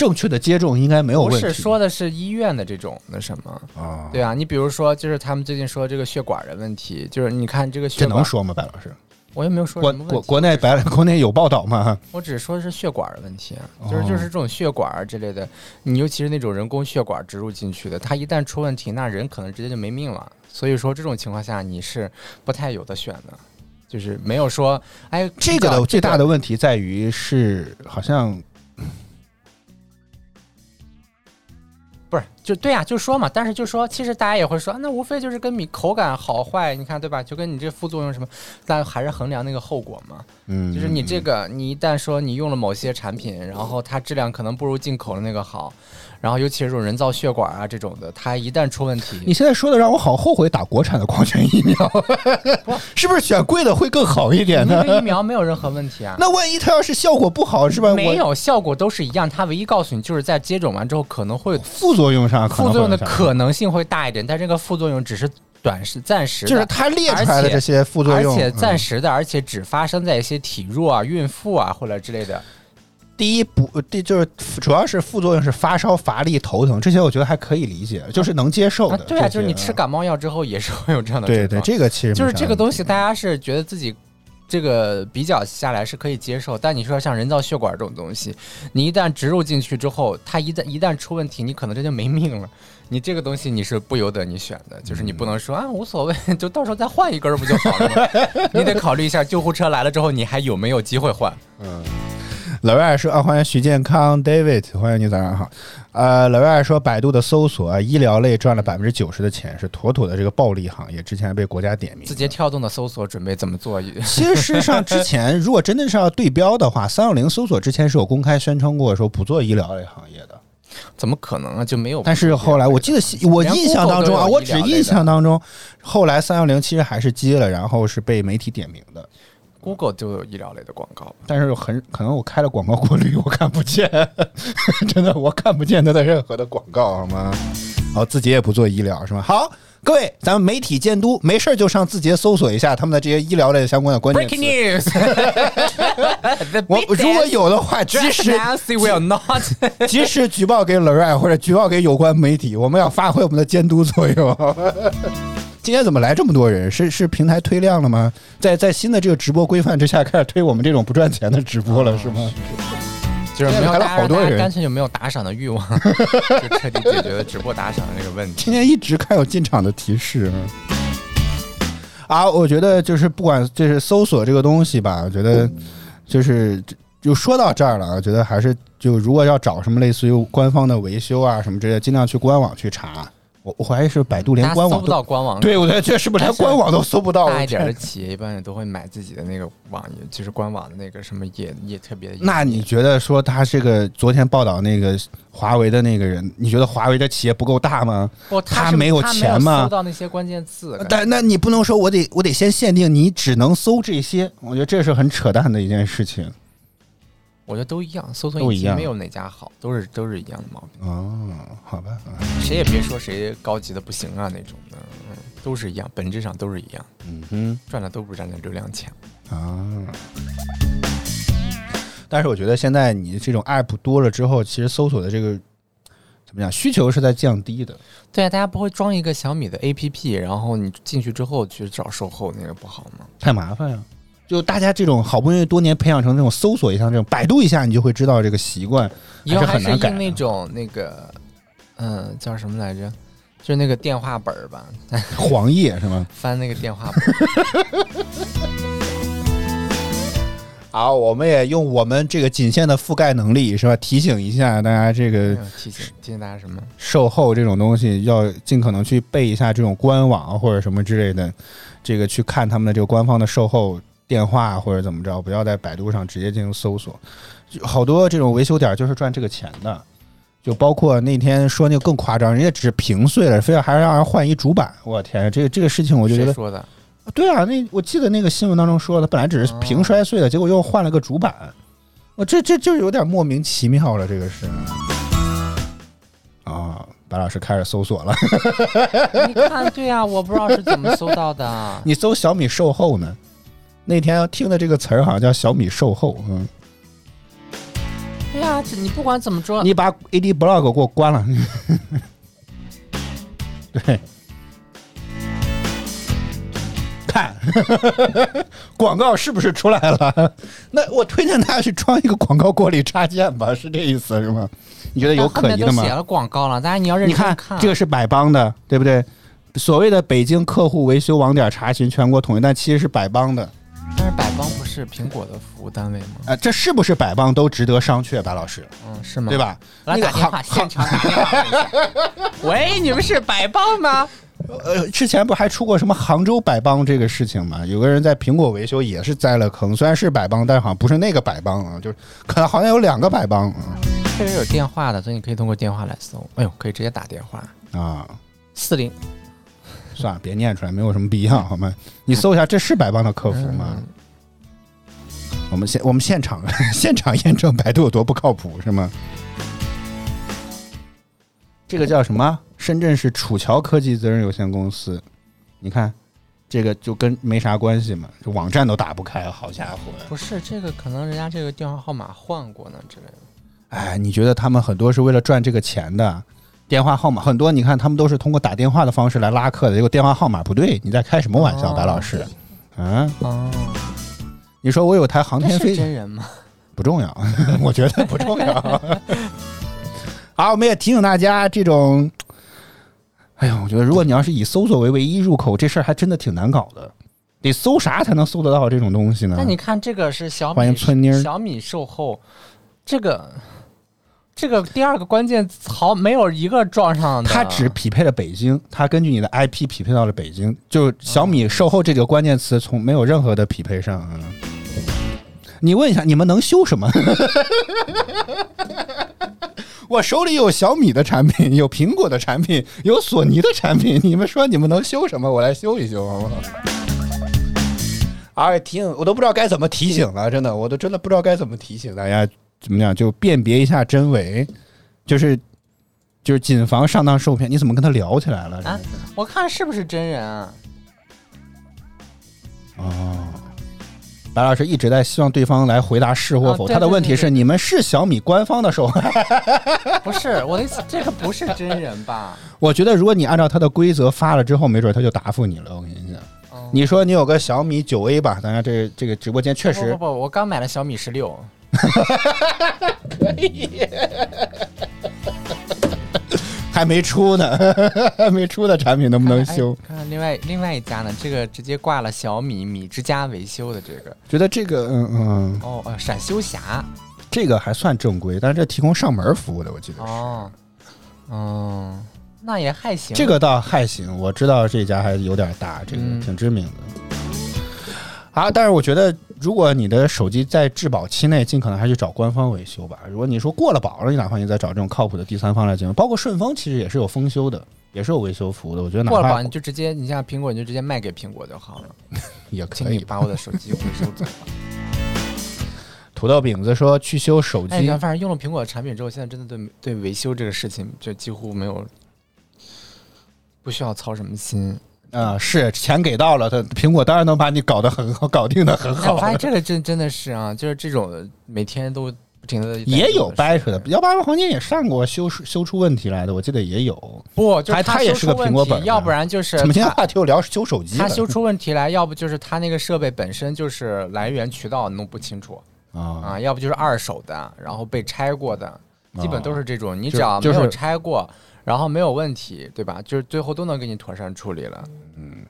正确的接种应该没有问题。是说的是医院的这种那什么。啊，对啊，你比如说，就是他们最近说这个血管的问题，就是你看这个血管，这能说吗，白老师？我也没有说国什么国国内白国内有报道吗？我只是说是血管的问题啊，就是哦就是这种血管之类的，你尤其是那种人工血管植入进去的，它一旦出问题，那人可能直接就没命了。所以说这种情况下你是不太有的选的，就是没有说哎这个的最大的问题在于是好像不是就对呀、就说嘛，但是就说其实大家也会说，那无非就是跟米口感好坏，你看对吧？就跟你这副作用什么，但还是衡量那个后果嘛。嗯，就是你这个，你一旦说你用了某些产品，然后它质量可能不如进口的那个好，然后尤其是这种人造血管啊这种的，它一旦出问题，你现在说的让我好后悔打国产的狂犬疫苗，是不是选贵的会更好一点呢那？个疫苗没有任何问题啊。那万一它要是效果不好，是吧？没有效果都是一样，它唯一告诉你就是在接种完之后可能会副作用上可能副作用的可能性会大一点，但这个副作用只是短时暂时的，就是它列出来的这些副作用，而且暂嗯时的，而且只发生在一些体弱啊、孕妇啊或者之类的。第一不第就是主要是副作用是发烧、乏力、头疼，这些我觉得还可以理解，就是能接受的。，啊对啊，就是你吃感冒药之后也是会有这样的对对，这个其实就是这个东西，大家是觉得自己这个比较下来是可以接受，但你说像人造血管这种东西，你一旦植入进去之后，它一旦一旦出问题，你可能这就没命了。你这个东西你是不由得你选的，就是你不能说啊无所谓，就到时候再换一根儿不就好了吗？你得考虑一下救护车来了之后，你还有没有机会换？老外说啊，欢迎徐健康 David，欢迎你，早上好。呃，老外说百度的搜索啊，医疗类赚了百分之九十的钱，是妥妥的这个暴利行业，之前被国家点名字。节跳动的搜索准备怎么做？其实事实上，之前如果真的是要对标的话，三六零搜索之前是有公开宣称过说不做医疗类行业的。怎么可能啊？就没有？但是后来我记得我印象当中啊，我只印象当中，后来三六零其实还是接了，然后是被媒体点名的。Google 就有医疗类的广告，但是很可能我开了广告过滤，我看不见，真的我看不见它的任何的广告，好吗？好，字节也不做医疗是吗？好，各位，咱们媒体监督，没事儿就上字节搜索一下他们的这些医疗类相关的关键 Breaking 词。news 我如果有的话，及时 Nancy will not 及时举报给 Lorraine 或者举报给有关媒体，我们要发挥我们的监督作用。今天怎么来这么多人？是是平台推量了吗？在在新的这个直播规范之下，开始推我们这种不赚钱的直播了，是吗？就是没有来了好多人干脆就没有打赏的欲望，就彻底解决了直播打赏的那个问题。今天一直看有进场的提示。啊，我觉得就是不管就是搜索这个东西吧，我觉得就是就说到这儿了，我觉得还是就如果要找什么类似于官方的维修啊什么之类，尽量去官网去查。我我怀疑是百度连官网都搜不到官网，对，我觉得这是不是连官网都搜不到？大一点的企业一般也都会买自己的那个网页，就是官网的那个什么也也特别。那你觉得说他这个昨天报道那个华为的那个人，你觉得华为的企业不够大吗？不，是他没有钱吗搜到那些关键字，但那你不能说我得我得先限定你只能搜这些，我觉得这是很扯淡的一件事情。我觉得都一样，搜索引擎没有哪家好，都是都是一样的毛病。哦，好吧，啊谁也别说谁高级的不行啊那种的，嗯，都是一样，本质上都是一样，嗯哼。赚的都不是咱的流量钱。啊。但是我觉得现在你这种 app 多了之后，其实搜索的这个怎么讲，需求是在降低的。对啊，大家不会装一个小米的 APP，然后你进去之后去找售后，那个不好吗？太麻烦呀。就大家这种好不容易多年培养成这种搜索一下这种百度一下，你就会知道这个习惯，以后还很难改那种那个，嗯，叫什么来着？就是那个电话本儿吧，黄页是吗？翻那个电话本儿。好，我们也用我们这个仅限的覆盖能力是吧，提醒一下大家，这个提醒提醒大家什么？售后这种东西要尽可能去备一下这种官网或者什么之类的，这个去看他们的这个官方的售后电话或者怎么着，不要在百度上直接进行搜索。就好多这种维修点就是赚这个钱的，就包括那天说那个更夸张，人家只是屏碎了，非要还让人换一主板，我天，这个这个事情我就觉得，说的？对啊，那我记得那个新闻当中说的，本来只是屏摔碎了，结果又换了个主板，我这这就有点莫名其妙了，这个是。啊，白老师开始搜索了。你看，对啊、我不知道是怎么搜到的。你搜小米售后呢？那天听的这个词儿好像叫小米售后，嗯，对呀、这你不管怎么说，你把 AD Blog 给我关了。对，看 广告是不是出来了？那我推荐大家去装一个广告过滤插件吧，是这意思是吗？你觉得有可疑的吗写？了广告了，大家你要认你看真看。这个是百邦的，对不对？所谓的北京客户维修网点查询全国统一，但其实是百邦的。但是百邦不是苹果的服务单位吗？啊，这是不是百邦都值得商榷，白老师，嗯，是吗？对？吧？来那个打电话，行现场打电话一下。喂，你们是百邦吗？呃，之前不还出过什么杭州百邦这个事情吗？有个人在苹果维修也是栽了坑，虽然是百邦，但好像不是那个百邦啊，就是可能好像有两个百邦啊这是有电话的，所以你可以通过电话来搜。哎呦，可以直接打电话，啊。四零算了，别念出来，没有什么必要，好吗？你搜一下，这是百邦的客服吗？嗯我们现我们现场 现场验证百度有多不靠谱是吗？这个叫什么？深圳市楚桥科技责任有限公司，你看，这个就跟没啥关系嘛，这网站都打不开，好家伙！不是这个，可能人家这个电话号码换过呢之类的。哎，你觉得他们很多是为了赚这个钱的？电话号码很多，你看他们都是通过打电话的方式来拉客的，结果电话号码不对，你在开什么玩笑，哦白老师？嗯，哦，你说我有台航天飞真人吗？不重要，我觉得不重要。好，我们也提醒大家，这种，哎呀，我觉得如果你要是以搜索为唯一入口，这事儿还真的挺难搞的。得搜啥才能搜得到这种东西呢？那你看这个是小米，欢迎村妮儿小米售后，这个这个第二个关键词好没有一个撞上的。它只匹配了北京，它根据你的 IP 匹配到了北京，就小米售后这个关键词从没有任何的匹配上。嗯你问一下，你们能修什么？我手里有小米的产品，有苹果的产品，有索尼的产品，你们说你们能修什么？我来修一修，好不好？哎，提醒我都不知道该怎么提醒了，真的，我都真的不知道该怎么提醒大家，怎么样就辨别一下真伪，就是就是谨防上当受骗。你怎么跟他聊起来了？啊，我看是不是真人啊？哦，白老师一直在希望对方来回答是或否。他的问题是：你们是小米官方的售后？不是我的意思，这个不是真人吧？我觉得如果你按照他的规则发了之后，没准他就答复你了。我跟你讲，哦你说你有个小米九 A 吧？当然这这个直播间确实不不不，我刚买了小米十六，还没出呢，还没出的产品能不能修？哎看看另外另外一家呢，这个直接挂了小米米之家维修的这个，觉得这个嗯嗯，哦呃闪修侠，这个还算正规，但是这提供上门服务的，我记得是。哦，嗯，那也还行。这个倒还行，我知道这家还有点大，这个嗯挺知名的。啊，但是我觉得，如果你的手机在质保期内，尽可能还是找官方维修吧。如果你说过了保了，你哪怕你再找这种靠谱的第三方来进行，包括顺丰其实也是有封修的，也是有维修服务的。我觉得过了保你就直接，你像苹果你就直接卖给苹果就好了，也可以吧。请你把我的手机回收走吧。土豆饼子说去修手哎，机，反正用了苹果的产品之后，现在真的对对维修这个事情就几乎没有不需要操什么心。啊、是钱给到了，他苹果当然能把你搞得很好，搞定的很哎，好我。发现这个真真的是啊，就是这种每天都不停的也有掰扯的，幺八八黄金也上过修修出问题来的，我记得也有。不，就他也是个苹果本要不然就是怎么今天他话题又聊修手机了？他修出问题来，要不就是他那个设备本身就是来源渠道弄不清楚啊啊，要不就是二手的，然后被拆过的，基本都是这种。你只要没有就是拆过，然后没有问题，对吧？就是最后都能给你妥善处理了。嗯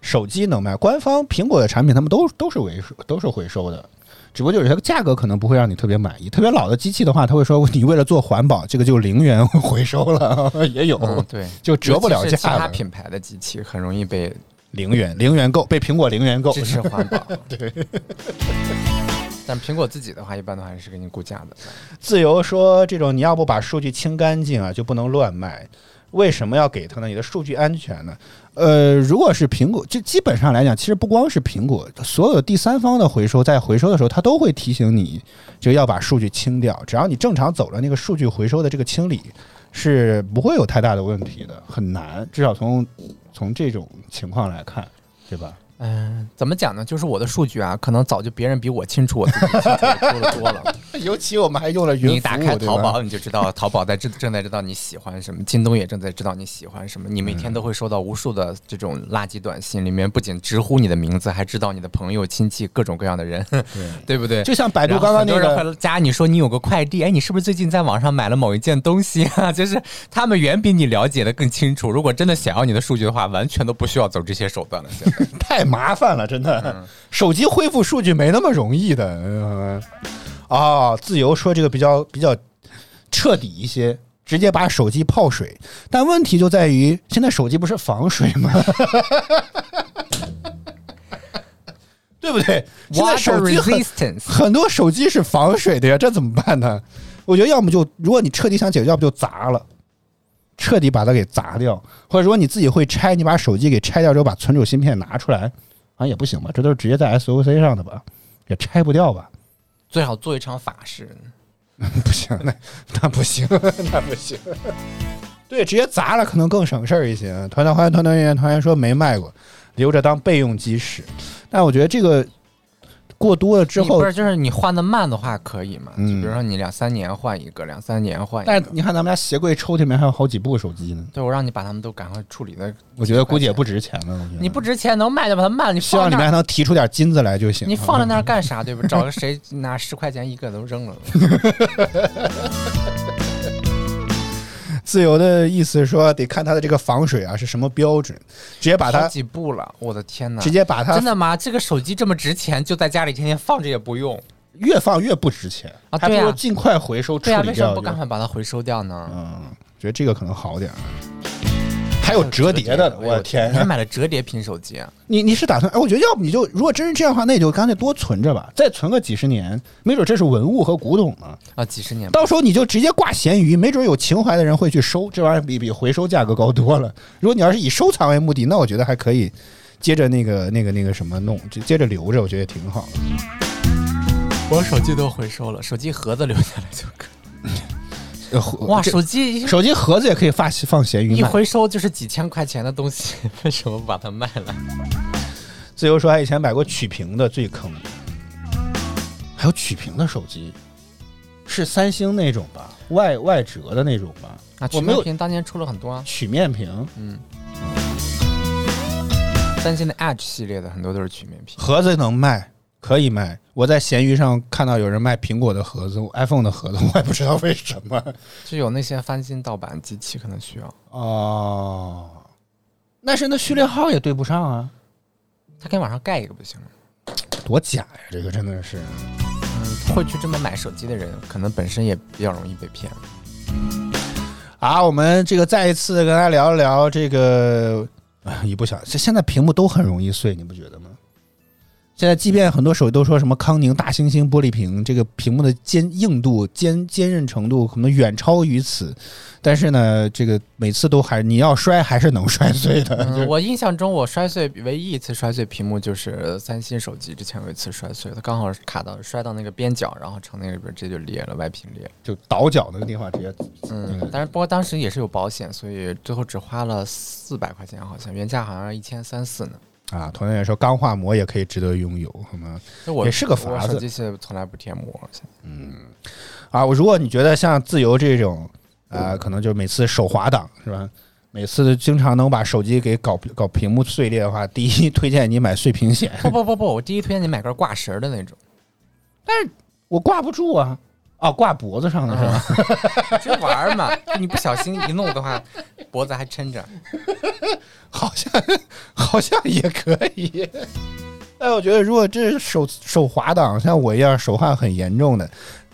手机能卖，官方苹果的产品他们都都是回收，都是回收的，只不过就是它价格可能不会让你特别满意。特别老的机器的话，他会说你为了做环保，这个就零元回收了，也有，嗯，对，就折不了价其。他品牌的机器很容易被零元零元购被苹果零元购，支持环保。对。但苹果自己的话，一般都还是给你估价的。自由说这种你要不把数据清干净啊，就不能乱卖。为什么要给他呢？你的数据安全呢？呃，如果是苹果，就基本上来讲，其实不光是苹果，所有第三方的回收，在回收的时候，它都会提醒你，就要把数据清掉。只要你正常走了那个数据回收的这个清理，是不会有太大的问题的，很难。至少从从这种情况来看，对吧？嗯，怎么讲呢？就是我的数据啊，可能早就别人比我清楚我自己清楚的多了多了。尤其我们还用了云你打开淘宝，你就知道淘宝在正正在知道你喜欢什么，京东也正在知道你喜欢什么。你每天都会收到无数的这种垃圾短信，里面不仅直呼你的名字，还知道你的朋友、亲戚各种各样的人，对不对？就像百度刚刚那个加你说你有个快递，哎，你是不是最近在网上买了某一件东西啊？就是他们远比你了解的更清楚。如果真的想要你的数据的话，完全都不需要走这些手段了。现在太麻烦了，真的。手机恢复数据没那么容易的。嗯哦，自由说这个比较比较彻底一些，直接把手机泡水。但问题就在于，现在手机不是防水吗？对不对？现在手机很很多手机是防水的呀，这怎么办呢？我觉得要么就，如果你彻底想解决，要不就砸了。彻底把它给砸掉，或者说你自己会拆，你把手机给拆掉之后，把存储芯片拿出来，好像也不行吧？这都是直接在 SOC 上的吧？也拆不掉吧？最好做一场法事。不行，那那不行，那不行。对，直接砸了可能更省事儿一些。团团欢团团圆圆团圆说没卖过，留着当备用机使。但我觉得这个过多了之后不，是就是你换的慢的话可以嘛？就嗯比如说你两三年换一个，两三年换一个。但你看咱们家鞋柜抽屉里面还有好几部手机呢，对，我让你把它们都赶快处理的，我觉得估计也不值钱了。我觉得你不值钱能卖就把它卖了，你希望里面还能提出点金子来就行。你放在那儿干啥？对吧？找个谁拿十块钱一个都扔了。自由的意思是说，得看它的这个防水啊是什么标准，直接把好它几步了，我的天哪！直接把它真的吗？这个手机这么值钱，就在家里天天放着也不用越放越不值钱啊对啊还不如尽快回收处对啊，理掉就。为什么不赶快把它回收掉呢？嗯，觉得这个可能好点儿。还有折叠的，我的天你！还买了折叠屏手机啊？你你是打算？哎，我觉得要不你就如果真是这样的话，那你就干脆多存着吧，再存个几十年，没准这是文物和古董呢。啊，几十年。到时候你就直接挂闲鱼，没准有情怀的人会去收，这玩意儿比比回收价格高多了。如果你要是以收藏为目的，那我觉得还可以接着那个那个那个什么弄，就接着留着，我觉得也挺好的。我手机都回收了，手机盒子留下来就可以。呃哇，这手机手机盒子也可以放放闲鱼卖。一回收就是几千块钱的东西，为什么不把它卖了？自由说，他以前买过曲屏的最坑，还有曲屏的手机，是三星那种吧，外外折的那种吧。啊，曲面屏当年出了很多啊，曲面屏嗯，三星的 Edge 系列的很多都是曲面屏。盒子能卖，可以卖。我在闲鱼上看到有人卖苹果的盒子、iPhone 的盒子，我也不知道为什么。就有那些翻新盗版机器可能需要，哦，但是那序列号也对不上啊，他可以往上盖一个不行吗？多假呀！这个真的是。嗯，会去这么买手机的人，可能本身也比较容易被骗。啊，我们这个再一次跟大家聊一聊这个啊，一不小心，这现在屏幕都很容易碎，你不觉得吗？现在即便很多手机都说什么康宁大猩猩玻璃屏，这个屏幕的坚硬度、坚坚韧程度可能远超于此，但是呢，这个每次都还你要摔还是能摔碎的。我印象中我摔碎唯一一次摔碎屏幕就是三星手机之前有一次摔碎，它刚好卡到摔到那个边角，然后成那个里边直接就裂了，外屏裂了。就倒角那个地方直接嗯，但是不过当时也是有保险，所以最后只花了四百块钱，好像原价好像一千三四呢。啊，同样也说钢化膜也可以值得拥有，好吗？就我也是个法子机现在从来不贴膜，嗯，啊，我，如果你觉得像自由这种，啊，可能就每次手滑档是吧？每次经常能把手机给搞搞屏幕碎裂的话，第一推荐你买碎屏险，不不不不，我第一推荐你买根挂绳儿的那种，但是我挂不住啊，啊，挂脖子上的是吧？就玩嘛，你不小心一弄的话，脖子还抻着。好像好像也可以。但我觉得，如果这是手手滑档，像我一样手汗很严重的，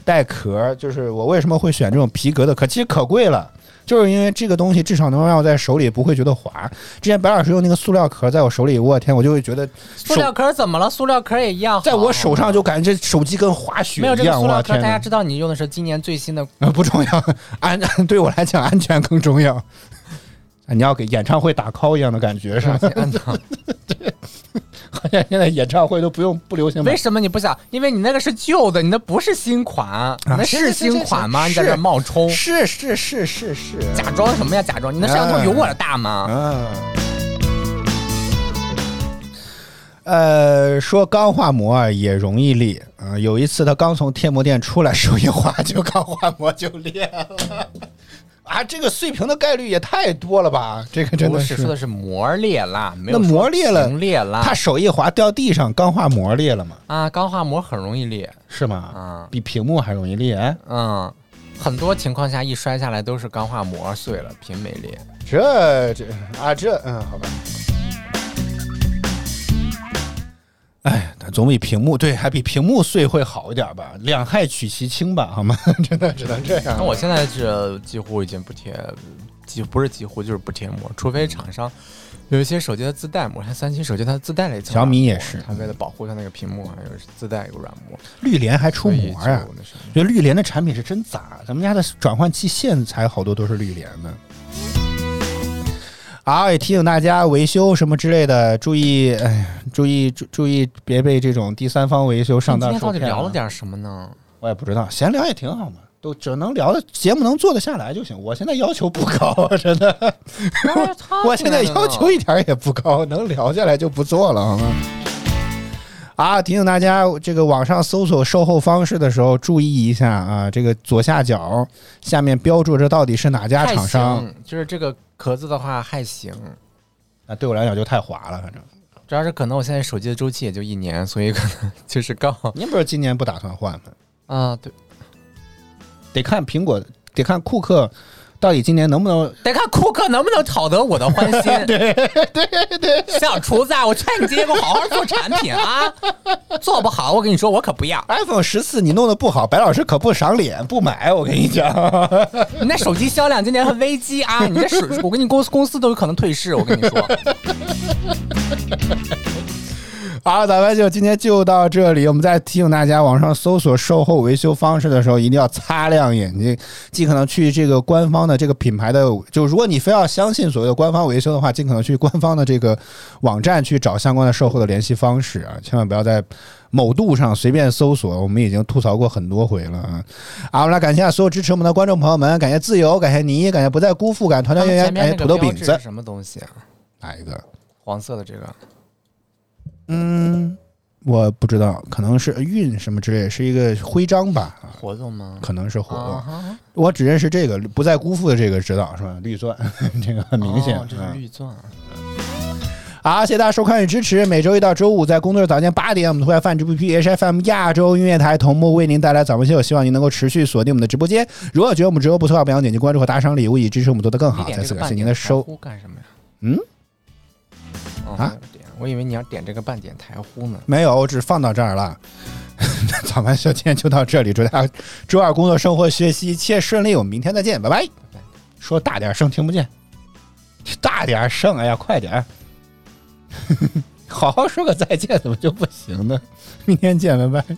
带壳，就是我为什么会选这种皮革的壳？其实可贵了，就是因为这个东西至少能让我在手里不会觉得滑。之前白老师用那个塑料壳在我手里，我天，我就会觉得塑料壳怎么了？塑料壳也一样，在我手上就感觉这手机跟滑雪没有这个一样。塑料壳！大家知道你用的是今年最新的。呃，不重要，安 对我来讲安全更重要。啊你要给演唱会打 call 一样的感觉是吧？按照 好 像现在演唱会都不用不流行买为什么你不想？因为你那个是旧的，你那不是新款，你那是新款吗？是你在这冒充，是是是是是，假装什么呀？假装你那摄像头有我的大吗？嗯。呃，说钢化膜啊也容易裂啊、有一次他刚从贴膜店出来，手一滑就钢化膜就裂了。啊，这个碎屏的概率也太多了吧？这个真的不是说的是膜裂了，没有那膜裂了。他手一滑掉地上，钢化膜裂了吗？啊，钢化膜很容易裂，是吗？啊比屏幕还容易裂？哎嗯，很多情况下一摔下来都是钢化膜碎了，屏没裂。这这啊这嗯，好吧。哎，它总比屏幕对，还比屏幕碎会好一点吧？两害取其轻吧，好吗？真的只能这样。那我现在是几乎已经不贴，几不是几乎就是不贴膜，除非厂商有一些手机它自带膜，像三星手机它自带了一层小米也是它为了保护它那个屏幕，还有自带一个软膜，绿联还出膜呀、觉得绿联的产品是真杂，咱们家的转换器线材好多都是绿联的。啊，也提醒大家维修什么之类的，注意，哎呀，注意注注意，别被这种第三方维修上今天到底当受骗聊了点什么呢？我也不知道，闲聊也挺好嘛，都只能聊的节目能做得下来就行。我现在要求不高，真的，我现在要求一点也不高，能聊下来就不做了，好吗？啊，提醒大家，这个网上搜索售后方式的时候，注意一下啊，这个左下角下面标注着到底是哪家厂商，就是这个壳子的话还行，啊，对我来讲就太滑了，反正。主要是可能我现在手机的周期也就一年，所以可能 就是刚好您不是今年不打算换吗？啊，对，得看苹果，得看库克到底今年能不能得看库克能不能讨得我的欢心。对对对，小厨子啊，我劝你今天给我好好做产品啊，做不好我跟你说我可不要。iPhone 十四你弄得不好，白老师可不赏脸，不买，我跟你讲。你那手机销量今年很危机啊！你这手，我跟你公司公司都有可能退市，我跟你说。好，咱们就今天就到这里。我们再提醒大家，网上搜索售后维修方式的时候，一定要擦亮眼睛，尽可能去这个官方的这个品牌的，就如果你非要相信所谓的官方维修的话，尽可能去官方的这个网站去找相关的售后的联系方式啊，千万不要在某度上随便搜索。我们已经吐槽过很多回了啊！好，我们来感谢所有支持我们的观众朋友们，感谢自由，感谢你，感谢不再辜负，感谢团团圆圆，感谢土豆饼子，什么东西啊？哪一个？黄色的这个嗯，我不知道，可能是运什么之类，是一个徽章吧，啊活动吗？可能是活动。啊我只认识这个，不再辜负的这个指导是吧？绿钻，这个很明显。哦这是嗯绿钻。好，谢谢大家收看与支持。每周一到周五在工作日早间八点，我们都会泛直播 P H F M 亚洲音乐台同步为您带来早班秀，希望您能够持续锁定我们的直播间。如果觉得我们直播不错，不要点击关注和打赏礼物，以支持我们做得更好。再次感谢您的收。呼干什么呀？嗯，哦啊我以为你要点这个半点台呼呢。没有，我只放到这儿了。早班秀今天就到这里，祝大家周二工作、生活、学习一切顺利。我们明天再见，拜拜。说大点声，听不见。大点声，哎呀，快点。好好说个再见，怎么就不行呢？明天见，拜拜。